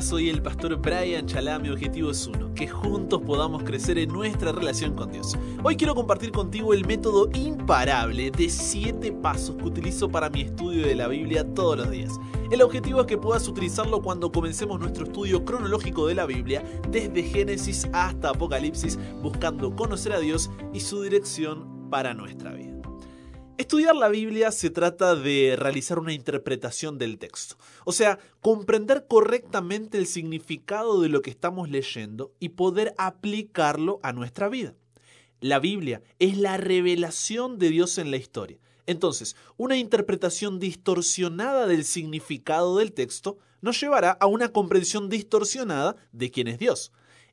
Soy el pastor Brian Chalá. Mi objetivo es uno, que juntos podamos crecer en nuestra relación con Dios. Hoy quiero compartir contigo el método imparable de 7 pasos que utilizo para mi estudio de la Biblia todos los días. El objetivo es que puedas utilizarlo cuando comencemos nuestro estudio cronológico de la Biblia, desde Génesis hasta Apocalipsis, buscando conocer a Dios y su dirección para nuestra vida. Estudiar la Biblia se trata de realizar una interpretación del texto, o sea, comprender correctamente el significado de lo que estamos leyendo y poder aplicarlo a nuestra vida. La Biblia es la revelación de Dios en la historia. Entonces, una interpretación distorsionada del significado del texto nos llevará a una comprensión distorsionada de quién es Dios.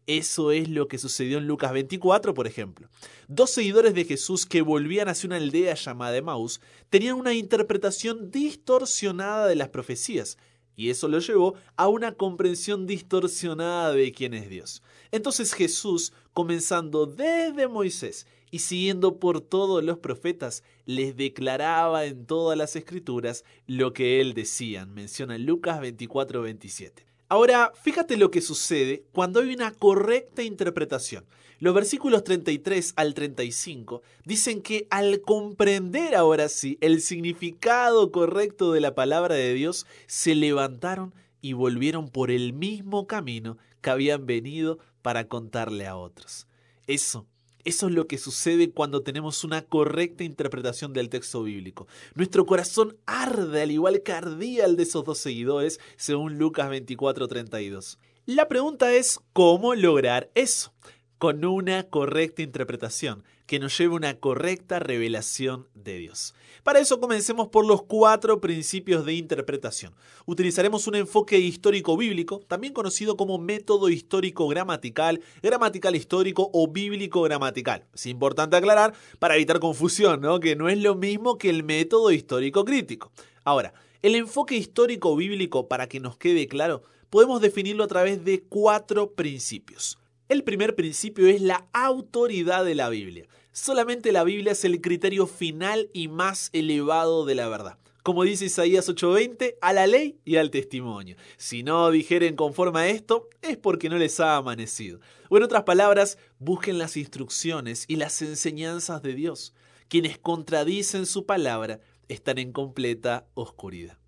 Eso es lo que sucedió en Lucas 24, por ejemplo. Dos seguidores de Jesús que volvían hacia una aldea llamada Emmaus tenían una interpretación distorsionada de las profecías, y eso lo llevó a una comprensión distorsionada de quién es Dios. Entonces Jesús, comenzando desde Moisés y siguiendo por todos los profetas, les declaraba en todas las escrituras lo que él decía. Menciona Lucas 24, 27. Ahora, fíjate lo que sucede cuando hay una correcta interpretación. Los versículos 33 al 35 dicen que al comprender ahora sí el significado correcto de la palabra de Dios, se levantaron y volvieron por el mismo camino que habían venido para contarle a otros. Eso eso es lo que sucede cuando tenemos una correcta interpretación del texto bíblico. Nuestro corazón arde al igual que ardía el de esos dos seguidores, según Lucas 24:32. La pregunta es, ¿cómo lograr eso? Con una correcta interpretación que nos lleve a una correcta revelación de Dios. Para eso comencemos por los cuatro principios de interpretación. Utilizaremos un enfoque histórico bíblico, también conocido como método histórico gramatical, gramatical histórico o bíblico gramatical. Es importante aclarar para evitar confusión, que no es lo mismo que el método histórico crítico. Ahora, el enfoque histórico bíblico, para que nos quede claro, podemos definirlo a través de cuatro principios. El primer principio es la autoridad de la Biblia. Solamente la Biblia es el criterio final y más elevado de la verdad. Como dice Isaías 8:20, a la ley y al testimonio. Si no dijeren conforme a esto, es porque no les ha amanecido. O en otras palabras, busquen las instrucciones y las enseñanzas de Dios. Quienes contradicen su palabra están en completa oscuridad.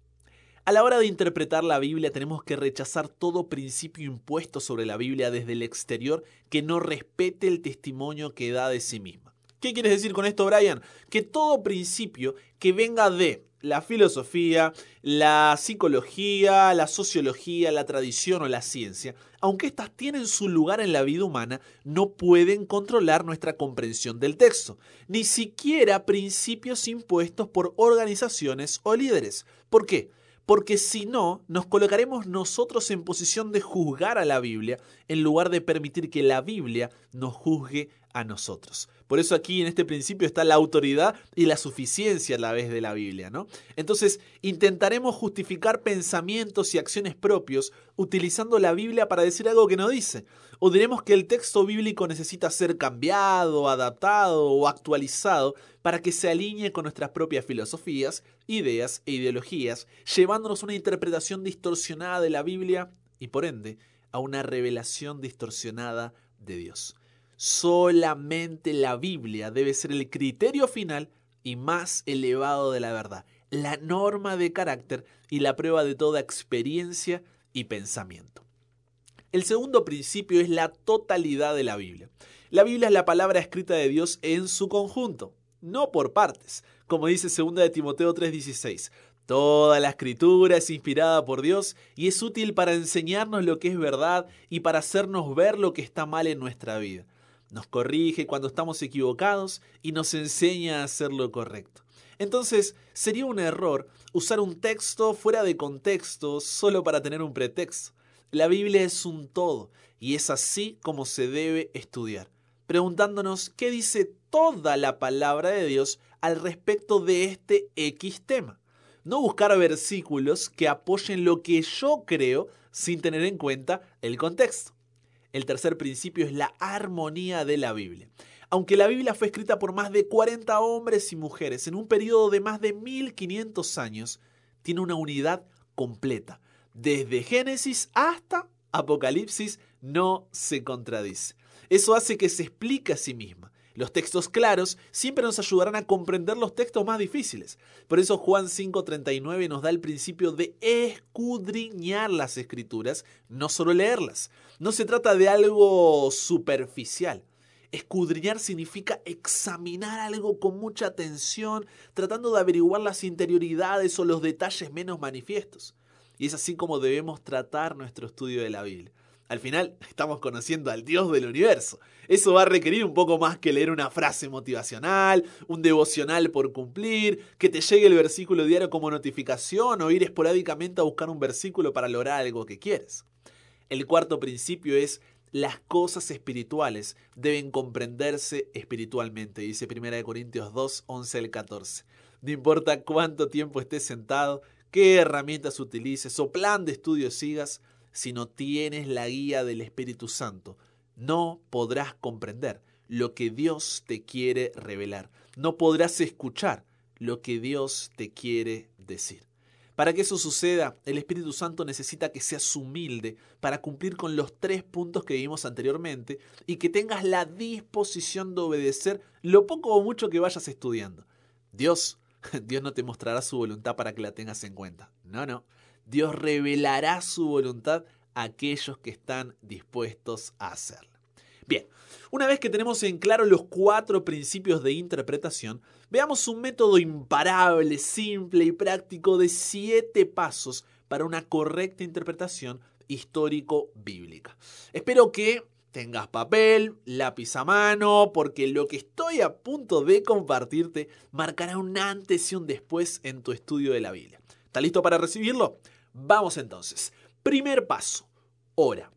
A la hora de interpretar la Biblia tenemos que rechazar todo principio impuesto sobre la Biblia desde el exterior que no respete el testimonio que da de sí misma. ¿Qué quieres decir con esto, Brian? Que todo principio que venga de la filosofía, la psicología, la sociología, la tradición o la ciencia, aunque éstas tienen su lugar en la vida humana, no pueden controlar nuestra comprensión del texto, ni siquiera principios impuestos por organizaciones o líderes. ¿Por qué? Porque si no, nos colocaremos nosotros en posición de juzgar a la Biblia en lugar de permitir que la Biblia nos juzgue a nosotros. Por eso aquí en este principio está la autoridad y la suficiencia a la vez de la Biblia, ¿no? Entonces, intentaremos justificar pensamientos y acciones propios utilizando la Biblia para decir algo que no dice. O diremos que el texto bíblico necesita ser cambiado, adaptado o actualizado para que se alinee con nuestras propias filosofías, ideas e ideologías, llevándonos a una interpretación distorsionada de la Biblia y por ende a una revelación distorsionada de Dios. Solamente la Biblia debe ser el criterio final y más elevado de la verdad, la norma de carácter y la prueba de toda experiencia y pensamiento. El segundo principio es la totalidad de la Biblia. La Biblia es la palabra escrita de Dios en su conjunto, no por partes, como dice 2 de Timoteo 3:16. Toda la escritura es inspirada por Dios y es útil para enseñarnos lo que es verdad y para hacernos ver lo que está mal en nuestra vida nos corrige cuando estamos equivocados y nos enseña a hacer lo correcto. Entonces, sería un error usar un texto fuera de contexto solo para tener un pretexto. La Biblia es un todo y es así como se debe estudiar, preguntándonos qué dice toda la palabra de Dios al respecto de este X tema. No buscar versículos que apoyen lo que yo creo sin tener en cuenta el contexto. El tercer principio es la armonía de la Biblia. Aunque la Biblia fue escrita por más de 40 hombres y mujeres en un periodo de más de 1500 años, tiene una unidad completa. desde Génesis hasta Apocalipsis, no se contradice. Eso hace que se explique a sí misma. Los textos claros siempre nos ayudarán a comprender los textos más difíciles. Por eso Juan 5:39 nos da el principio de escudriñar las escrituras, no solo leerlas. No se trata de algo superficial. Escudriñar significa examinar algo con mucha atención, tratando de averiguar las interioridades o los detalles menos manifiestos. Y es así como debemos tratar nuestro estudio de la Biblia. Al final estamos conociendo al Dios del universo. Eso va a requerir un poco más que leer una frase motivacional, un devocional por cumplir, que te llegue el versículo diario como notificación o ir esporádicamente a buscar un versículo para lograr algo que quieres. El cuarto principio es las cosas espirituales deben comprenderse espiritualmente, dice 1 Corintios 2, 11 al 14. No importa cuánto tiempo estés sentado, qué herramientas utilices o plan de estudio sigas, si no tienes la guía del Espíritu Santo, no podrás comprender lo que Dios te quiere revelar. No podrás escuchar lo que Dios te quiere decir. Para que eso suceda, el Espíritu Santo necesita que seas humilde para cumplir con los tres puntos que vimos anteriormente y que tengas la disposición de obedecer lo poco o mucho que vayas estudiando. Dios, Dios no te mostrará su voluntad para que la tengas en cuenta. No, no. Dios revelará su voluntad a aquellos que están dispuestos a hacerla. Bien, una vez que tenemos en claro los cuatro principios de interpretación, veamos un método imparable, simple y práctico de siete pasos para una correcta interpretación histórico-bíblica. Espero que tengas papel, lápiz a mano, porque lo que estoy a punto de compartirte marcará un antes y un después en tu estudio de la Biblia. ¿Estás listo para recibirlo? Vamos entonces. Primer paso, ora.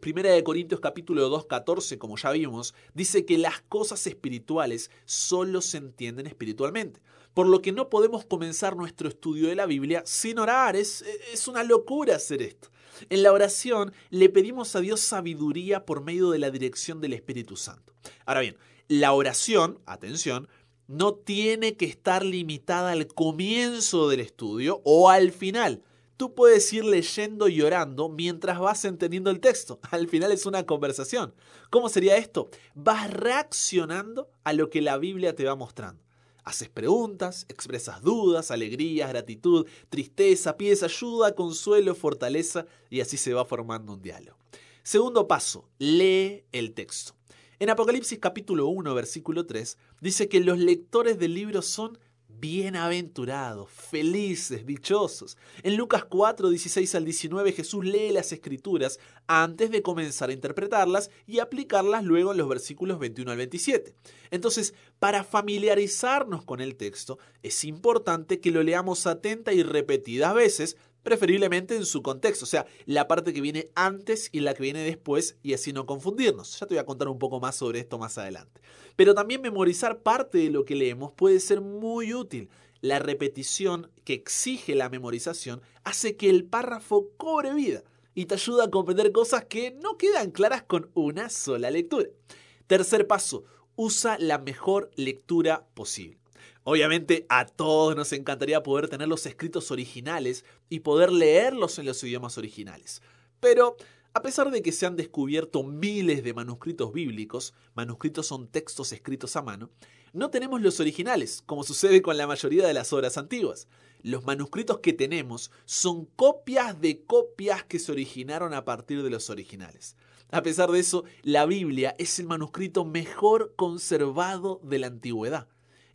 Primera de Corintios capítulo 2, 14, como ya vimos, dice que las cosas espirituales solo se entienden espiritualmente. Por lo que no podemos comenzar nuestro estudio de la Biblia sin orar. Es, es una locura hacer esto. En la oración le pedimos a Dios sabiduría por medio de la dirección del Espíritu Santo. Ahora bien, la oración, atención, no tiene que estar limitada al comienzo del estudio o al final tú puedes ir leyendo y orando mientras vas entendiendo el texto. Al final es una conversación. ¿Cómo sería esto? Vas reaccionando a lo que la Biblia te va mostrando. Haces preguntas, expresas dudas, alegrías, gratitud, tristeza, pides ayuda, consuelo, fortaleza y así se va formando un diálogo. Segundo paso, lee el texto. En Apocalipsis capítulo 1, versículo 3, dice que los lectores del libro son bienaventurados, felices, dichosos. En Lucas 4, 16 al 19 Jesús lee las escrituras antes de comenzar a interpretarlas y aplicarlas luego en los versículos 21 al 27. Entonces, para familiarizarnos con el texto, es importante que lo leamos atenta y repetidas veces preferiblemente en su contexto, o sea, la parte que viene antes y la que viene después y así no confundirnos. Ya te voy a contar un poco más sobre esto más adelante. Pero también memorizar parte de lo que leemos puede ser muy útil. La repetición que exige la memorización hace que el párrafo cobre vida y te ayuda a comprender cosas que no quedan claras con una sola lectura. Tercer paso, usa la mejor lectura posible. Obviamente a todos nos encantaría poder tener los escritos originales y poder leerlos en los idiomas originales. Pero a pesar de que se han descubierto miles de manuscritos bíblicos, manuscritos son textos escritos a mano, no tenemos los originales, como sucede con la mayoría de las obras antiguas. Los manuscritos que tenemos son copias de copias que se originaron a partir de los originales. A pesar de eso, la Biblia es el manuscrito mejor conservado de la antigüedad.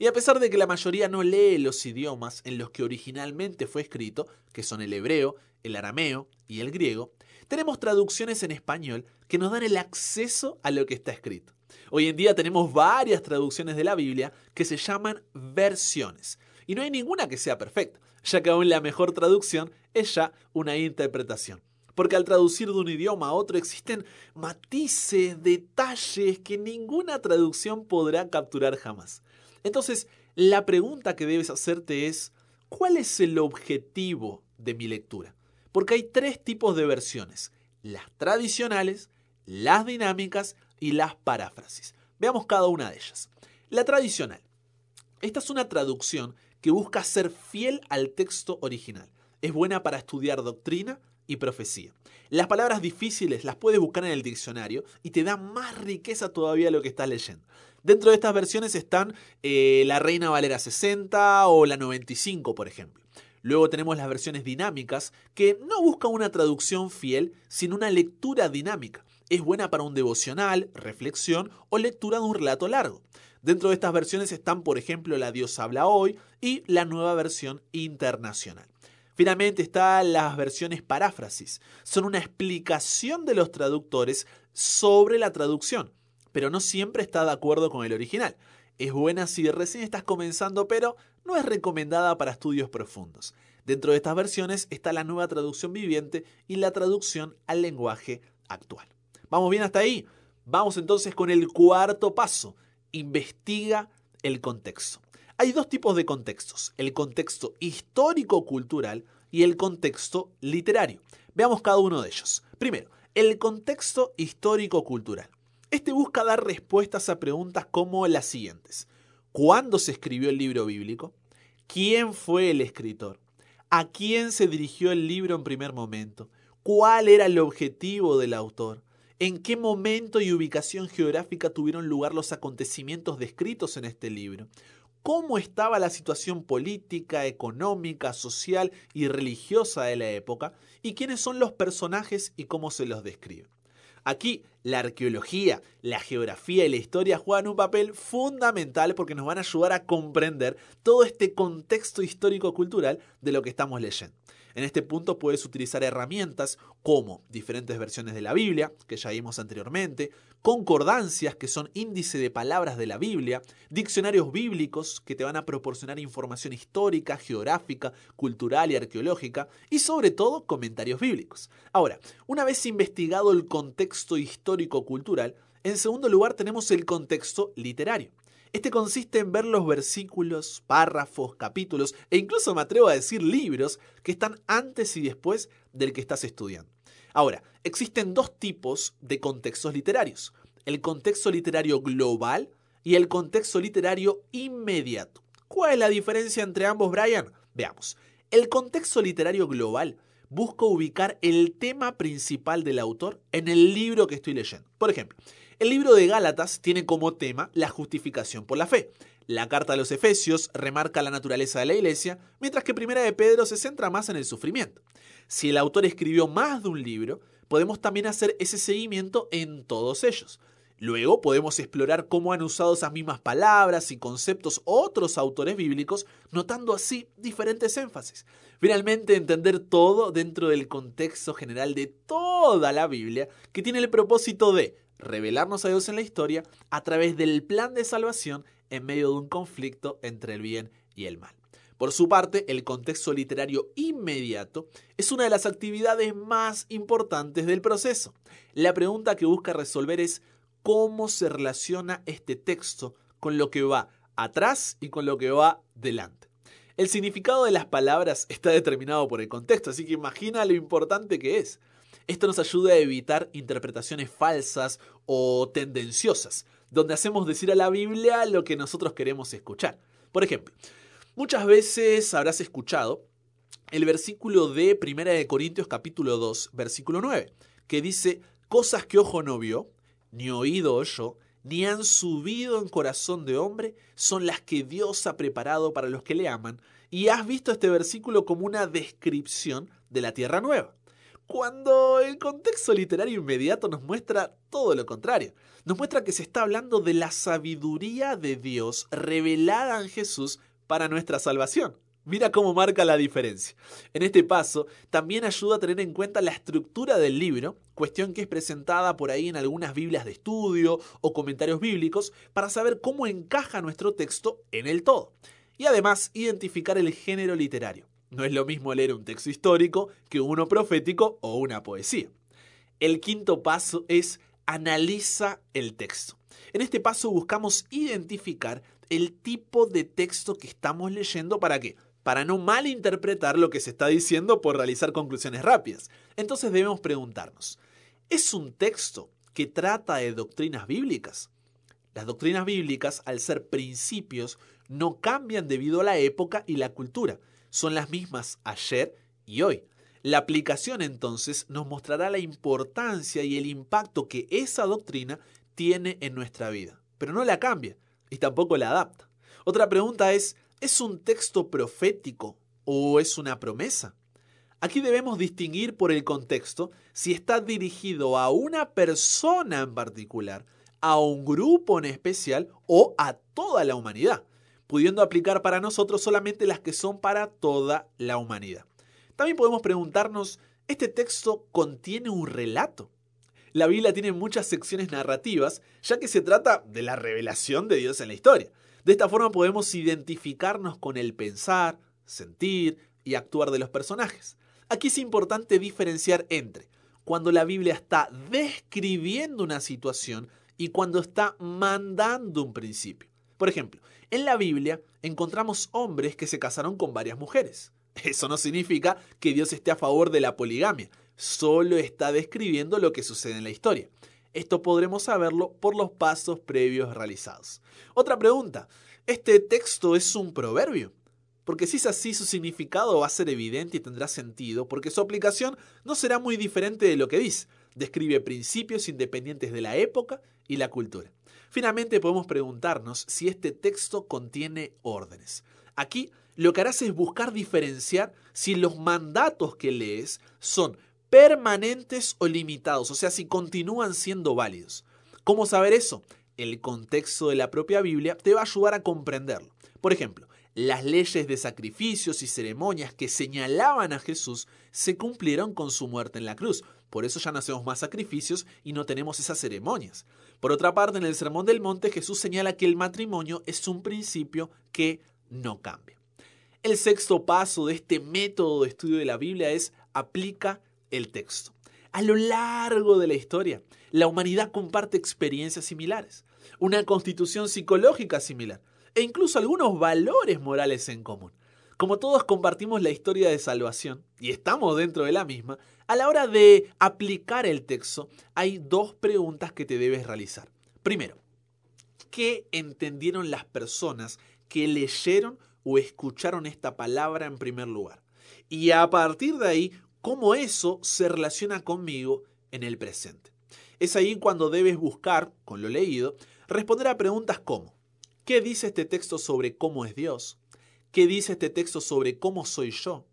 Y a pesar de que la mayoría no lee los idiomas en los que originalmente fue escrito, que son el hebreo, el arameo y el griego, tenemos traducciones en español que nos dan el acceso a lo que está escrito. Hoy en día tenemos varias traducciones de la Biblia que se llaman versiones. Y no hay ninguna que sea perfecta, ya que aún la mejor traducción es ya una interpretación. Porque al traducir de un idioma a otro existen matices, detalles que ninguna traducción podrá capturar jamás. Entonces, la pregunta que debes hacerte es, ¿cuál es el objetivo de mi lectura? Porque hay tres tipos de versiones, las tradicionales, las dinámicas y las paráfrasis. Veamos cada una de ellas. La tradicional. Esta es una traducción que busca ser fiel al texto original. es buena para estudiar doctrina y profecía. Las palabras difíciles las puedes buscar en el diccionario y te da más riqueza todavía lo que estás leyendo. Dentro de estas versiones están eh, la Reina Valera 60 o la 95, por ejemplo. Luego tenemos las versiones dinámicas, que no buscan una traducción fiel, sino una lectura dinámica. Es buena para un devocional, reflexión o lectura de un relato largo. Dentro de estas versiones están, por ejemplo, la Dios habla hoy y la nueva versión internacional. Finalmente están las versiones paráfrasis. Son una explicación de los traductores sobre la traducción, pero no siempre está de acuerdo con el original. Es buena si recién estás comenzando, pero no es recomendada para estudios profundos. Dentro de estas versiones está la nueva traducción viviente y la traducción al lenguaje actual. ¿Vamos bien hasta ahí? Vamos entonces con el cuarto paso. Investiga el contexto. Hay dos tipos de contextos, el contexto histórico-cultural y el contexto literario. Veamos cada uno de ellos. Primero, el contexto histórico-cultural. Este busca dar respuestas a preguntas como las siguientes. ¿Cuándo se escribió el libro bíblico? ¿Quién fue el escritor? ¿A quién se dirigió el libro en primer momento? ¿Cuál era el objetivo del autor? ¿En qué momento y ubicación geográfica tuvieron lugar los acontecimientos descritos en este libro? ¿Cómo estaba la situación política, económica, social y religiosa de la época? ¿Y quiénes son los personajes y cómo se los describe? Aquí la arqueología, la geografía y la historia juegan un papel fundamental porque nos van a ayudar a comprender todo este contexto histórico-cultural de lo que estamos leyendo. En este punto puedes utilizar herramientas como diferentes versiones de la Biblia, que ya vimos anteriormente, concordancias, que son índice de palabras de la Biblia, diccionarios bíblicos, que te van a proporcionar información histórica, geográfica, cultural y arqueológica, y sobre todo comentarios bíblicos. Ahora, una vez investigado el contexto histórico-cultural, en segundo lugar tenemos el contexto literario. Este consiste en ver los versículos, párrafos, capítulos e incluso me atrevo a decir libros que están antes y después del que estás estudiando. Ahora, existen dos tipos de contextos literarios. El contexto literario global y el contexto literario inmediato. ¿Cuál es la diferencia entre ambos, Brian? Veamos. El contexto literario global busca ubicar el tema principal del autor en el libro que estoy leyendo. Por ejemplo, el libro de Gálatas tiene como tema la justificación por la fe. La carta a los Efesios remarca la naturaleza de la iglesia, mientras que Primera de Pedro se centra más en el sufrimiento. Si el autor escribió más de un libro, podemos también hacer ese seguimiento en todos ellos. Luego podemos explorar cómo han usado esas mismas palabras y conceptos otros autores bíblicos, notando así diferentes énfasis. Finalmente, entender todo dentro del contexto general de toda la Biblia, que tiene el propósito de revelarnos a Dios en la historia a través del plan de salvación en medio de un conflicto entre el bien y el mal. Por su parte, el contexto literario inmediato es una de las actividades más importantes del proceso. La pregunta que busca resolver es cómo se relaciona este texto con lo que va atrás y con lo que va delante. El significado de las palabras está determinado por el contexto, así que imagina lo importante que es. Esto nos ayuda a evitar interpretaciones falsas o tendenciosas, donde hacemos decir a la Biblia lo que nosotros queremos escuchar. Por ejemplo, muchas veces habrás escuchado el versículo de 1 de Corintios capítulo 2, versículo 9, que dice, cosas que ojo no vio, ni oído oyó, ni han subido en corazón de hombre, son las que Dios ha preparado para los que le aman. Y has visto este versículo como una descripción de la tierra nueva cuando el contexto literario inmediato nos muestra todo lo contrario. Nos muestra que se está hablando de la sabiduría de Dios revelada en Jesús para nuestra salvación. Mira cómo marca la diferencia. En este paso, también ayuda a tener en cuenta la estructura del libro, cuestión que es presentada por ahí en algunas Biblias de estudio o comentarios bíblicos, para saber cómo encaja nuestro texto en el todo. Y además, identificar el género literario. No es lo mismo leer un texto histórico que uno profético o una poesía. El quinto paso es analiza el texto. En este paso buscamos identificar el tipo de texto que estamos leyendo para qué? Para no malinterpretar lo que se está diciendo por realizar conclusiones rápidas. Entonces debemos preguntarnos, ¿es un texto que trata de doctrinas bíblicas? Las doctrinas bíblicas, al ser principios, no cambian debido a la época y la cultura son las mismas ayer y hoy. La aplicación entonces nos mostrará la importancia y el impacto que esa doctrina tiene en nuestra vida, pero no la cambia y tampoco la adapta. Otra pregunta es, ¿es un texto profético o es una promesa? Aquí debemos distinguir por el contexto si está dirigido a una persona en particular, a un grupo en especial o a toda la humanidad, pudiendo aplicar para nosotros solamente las que son para toda la humanidad. También podemos preguntarnos, ¿este texto contiene un relato? La Biblia tiene muchas secciones narrativas, ya que se trata de la revelación de Dios en la historia. De esta forma podemos identificarnos con el pensar, sentir y actuar de los personajes. Aquí es importante diferenciar entre cuando la Biblia está describiendo una situación y cuando está mandando un principio. Por ejemplo, en la Biblia encontramos hombres que se casaron con varias mujeres. Eso no significa que Dios esté a favor de la poligamia, solo está describiendo lo que sucede en la historia. Esto podremos saberlo por los pasos previos realizados. Otra pregunta, ¿este texto es un proverbio? Porque si es así, su significado va a ser evidente y tendrá sentido, porque su aplicación no será muy diferente de lo que dice. Describe principios independientes de la época y la cultura. Finalmente podemos preguntarnos si este texto contiene órdenes. Aquí lo que harás es buscar diferenciar si los mandatos que lees son permanentes o limitados, o sea, si continúan siendo válidos. ¿Cómo saber eso? El contexto de la propia Biblia te va a ayudar a comprenderlo. Por ejemplo, las leyes de sacrificios y ceremonias que señalaban a Jesús se cumplieron con su muerte en la cruz. Por eso ya no hacemos más sacrificios y no tenemos esas ceremonias. Por otra parte, en el Sermón del Monte Jesús señala que el matrimonio es un principio que no cambia. El sexto paso de este método de estudio de la Biblia es aplica el texto. A lo largo de la historia, la humanidad comparte experiencias similares, una constitución psicológica similar, e incluso algunos valores morales en común. Como todos compartimos la historia de salvación y estamos dentro de la misma, a la hora de aplicar el texto hay dos preguntas que te debes realizar. Primero, ¿qué entendieron las personas que leyeron o escucharon esta palabra en primer lugar? Y a partir de ahí, ¿cómo eso se relaciona conmigo en el presente? Es ahí cuando debes buscar, con lo leído, responder a preguntas como ¿Qué dice este texto sobre cómo es Dios? ¿Qué dice este texto sobre cómo soy yo?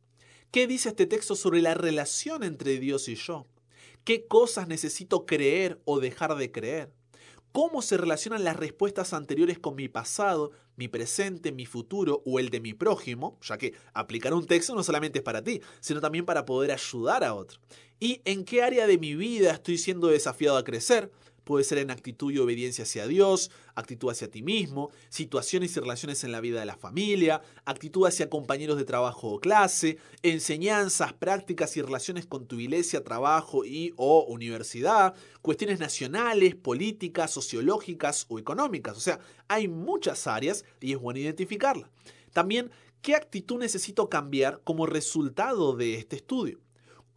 ¿Qué dice este texto sobre la relación entre Dios y yo? ¿Qué cosas necesito creer o dejar de creer? ¿Cómo se relacionan las respuestas anteriores con mi pasado, mi presente, mi futuro o el de mi prójimo? Ya que aplicar un texto no solamente es para ti, sino también para poder ayudar a otro. ¿Y en qué área de mi vida estoy siendo desafiado a crecer? Puede ser en actitud y obediencia hacia Dios, actitud hacia ti mismo, situaciones y relaciones en la vida de la familia, actitud hacia compañeros de trabajo o clase, enseñanzas, prácticas y relaciones con tu iglesia, trabajo y o universidad, cuestiones nacionales, políticas, sociológicas o económicas. O sea, hay muchas áreas y es bueno identificarlas. También, ¿qué actitud necesito cambiar como resultado de este estudio?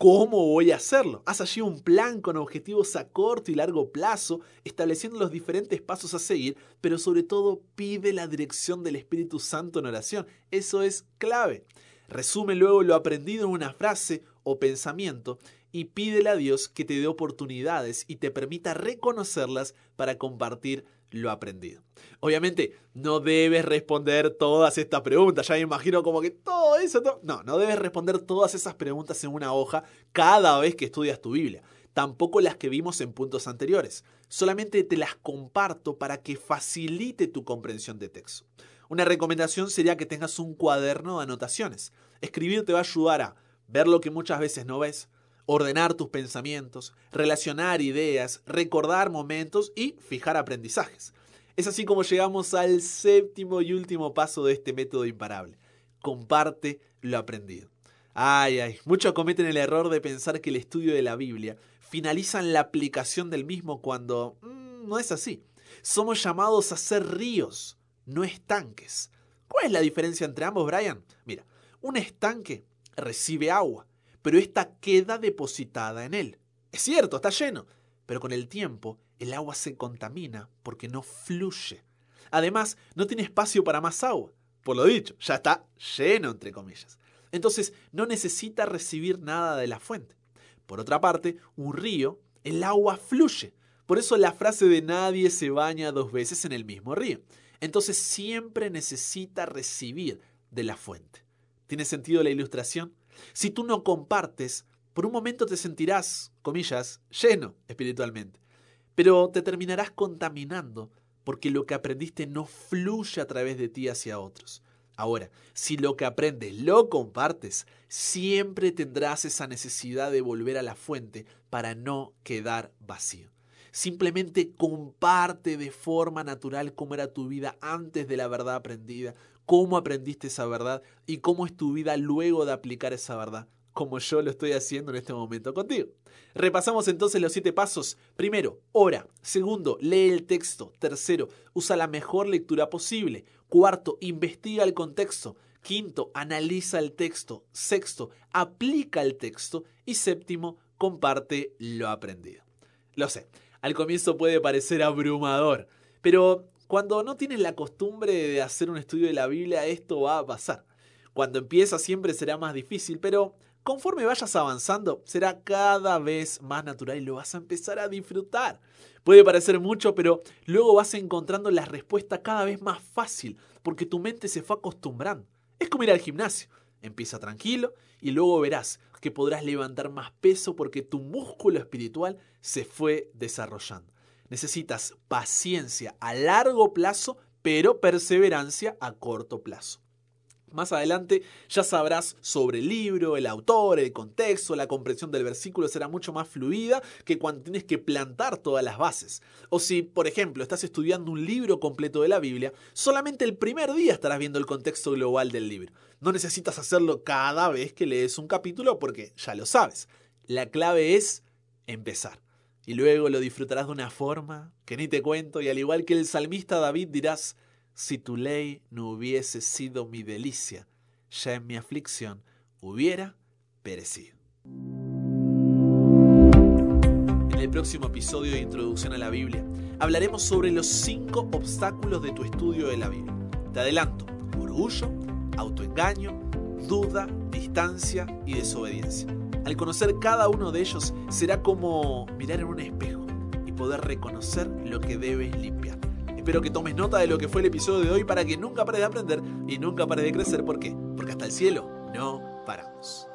¿Cómo voy a hacerlo? Haz allí un plan con objetivos a corto y largo plazo, estableciendo los diferentes pasos a seguir, pero sobre todo pide la dirección del Espíritu Santo en oración. Eso es clave. Resume luego lo aprendido en una frase o pensamiento y pídele a Dios que te dé oportunidades y te permita reconocerlas para compartir lo aprendido. Obviamente, no debes responder todas estas preguntas. Ya me imagino como que todo eso. No, no debes responder todas esas preguntas en una hoja cada vez que estudias tu Biblia. Tampoco las que vimos en puntos anteriores. Solamente te las comparto para que facilite tu comprensión de texto. Una recomendación sería que tengas un cuaderno de anotaciones. Escribir te va a ayudar a ver lo que muchas veces no ves, ordenar tus pensamientos, relacionar ideas, recordar momentos y fijar aprendizajes. Es así como llegamos al séptimo y último paso de este método imparable. Comparte lo aprendido. Ay, ay, muchos cometen el error de pensar que el estudio de la Biblia finaliza en la aplicación del mismo cuando mm, no es así. Somos llamados a ser ríos, no estanques. ¿Cuál es la diferencia entre ambos, Brian? Mira, un estanque recibe agua, pero esta queda depositada en él. Es cierto, está lleno, pero con el tiempo el agua se contamina porque no fluye. Además, no tiene espacio para más agua. Por lo dicho, ya está lleno, entre comillas. Entonces no necesita recibir nada de la fuente. Por otra parte, un río, el agua fluye. Por eso la frase de nadie se baña dos veces en el mismo río. Entonces siempre necesita recibir de la fuente. ¿Tiene sentido la ilustración? Si tú no compartes, por un momento te sentirás, comillas, lleno espiritualmente, pero te terminarás contaminando porque lo que aprendiste no fluye a través de ti hacia otros. Ahora, si lo que aprendes lo compartes, siempre tendrás esa necesidad de volver a la fuente para no quedar vacío. Simplemente comparte de forma natural cómo era tu vida antes de la verdad aprendida, cómo aprendiste esa verdad y cómo es tu vida luego de aplicar esa verdad como yo lo estoy haciendo en este momento contigo. Repasamos entonces los siete pasos. Primero, ora. Segundo, lee el texto. Tercero, usa la mejor lectura posible. Cuarto, investiga el contexto. Quinto, analiza el texto. Sexto, aplica el texto. Y séptimo, comparte lo aprendido. Lo sé, al comienzo puede parecer abrumador, pero cuando no tienes la costumbre de hacer un estudio de la Biblia, esto va a pasar. Cuando empiezas siempre será más difícil, pero Conforme vayas avanzando, será cada vez más natural y lo vas a empezar a disfrutar. Puede parecer mucho, pero luego vas encontrando la respuesta cada vez más fácil, porque tu mente se fue acostumbrando. Es como ir al gimnasio. Empieza tranquilo y luego verás que podrás levantar más peso porque tu músculo espiritual se fue desarrollando. Necesitas paciencia a largo plazo, pero perseverancia a corto plazo. Más adelante ya sabrás sobre el libro, el autor, el contexto, la comprensión del versículo será mucho más fluida que cuando tienes que plantar todas las bases. O si, por ejemplo, estás estudiando un libro completo de la Biblia, solamente el primer día estarás viendo el contexto global del libro. No necesitas hacerlo cada vez que lees un capítulo porque ya lo sabes. La clave es empezar. Y luego lo disfrutarás de una forma que ni te cuento y al igual que el salmista David dirás, si tu ley no hubiese sido mi delicia, ya en mi aflicción hubiera perecido. En el próximo episodio de Introducción a la Biblia hablaremos sobre los cinco obstáculos de tu estudio de la Biblia. Te adelanto, orgullo, autoengaño, duda, distancia y desobediencia. Al conocer cada uno de ellos será como mirar en un espejo y poder reconocer lo que debes limpiar. Espero que tomes nota de lo que fue el episodio de hoy para que nunca pares de aprender y nunca pares de crecer. ¿Por qué? Porque hasta el cielo no paramos.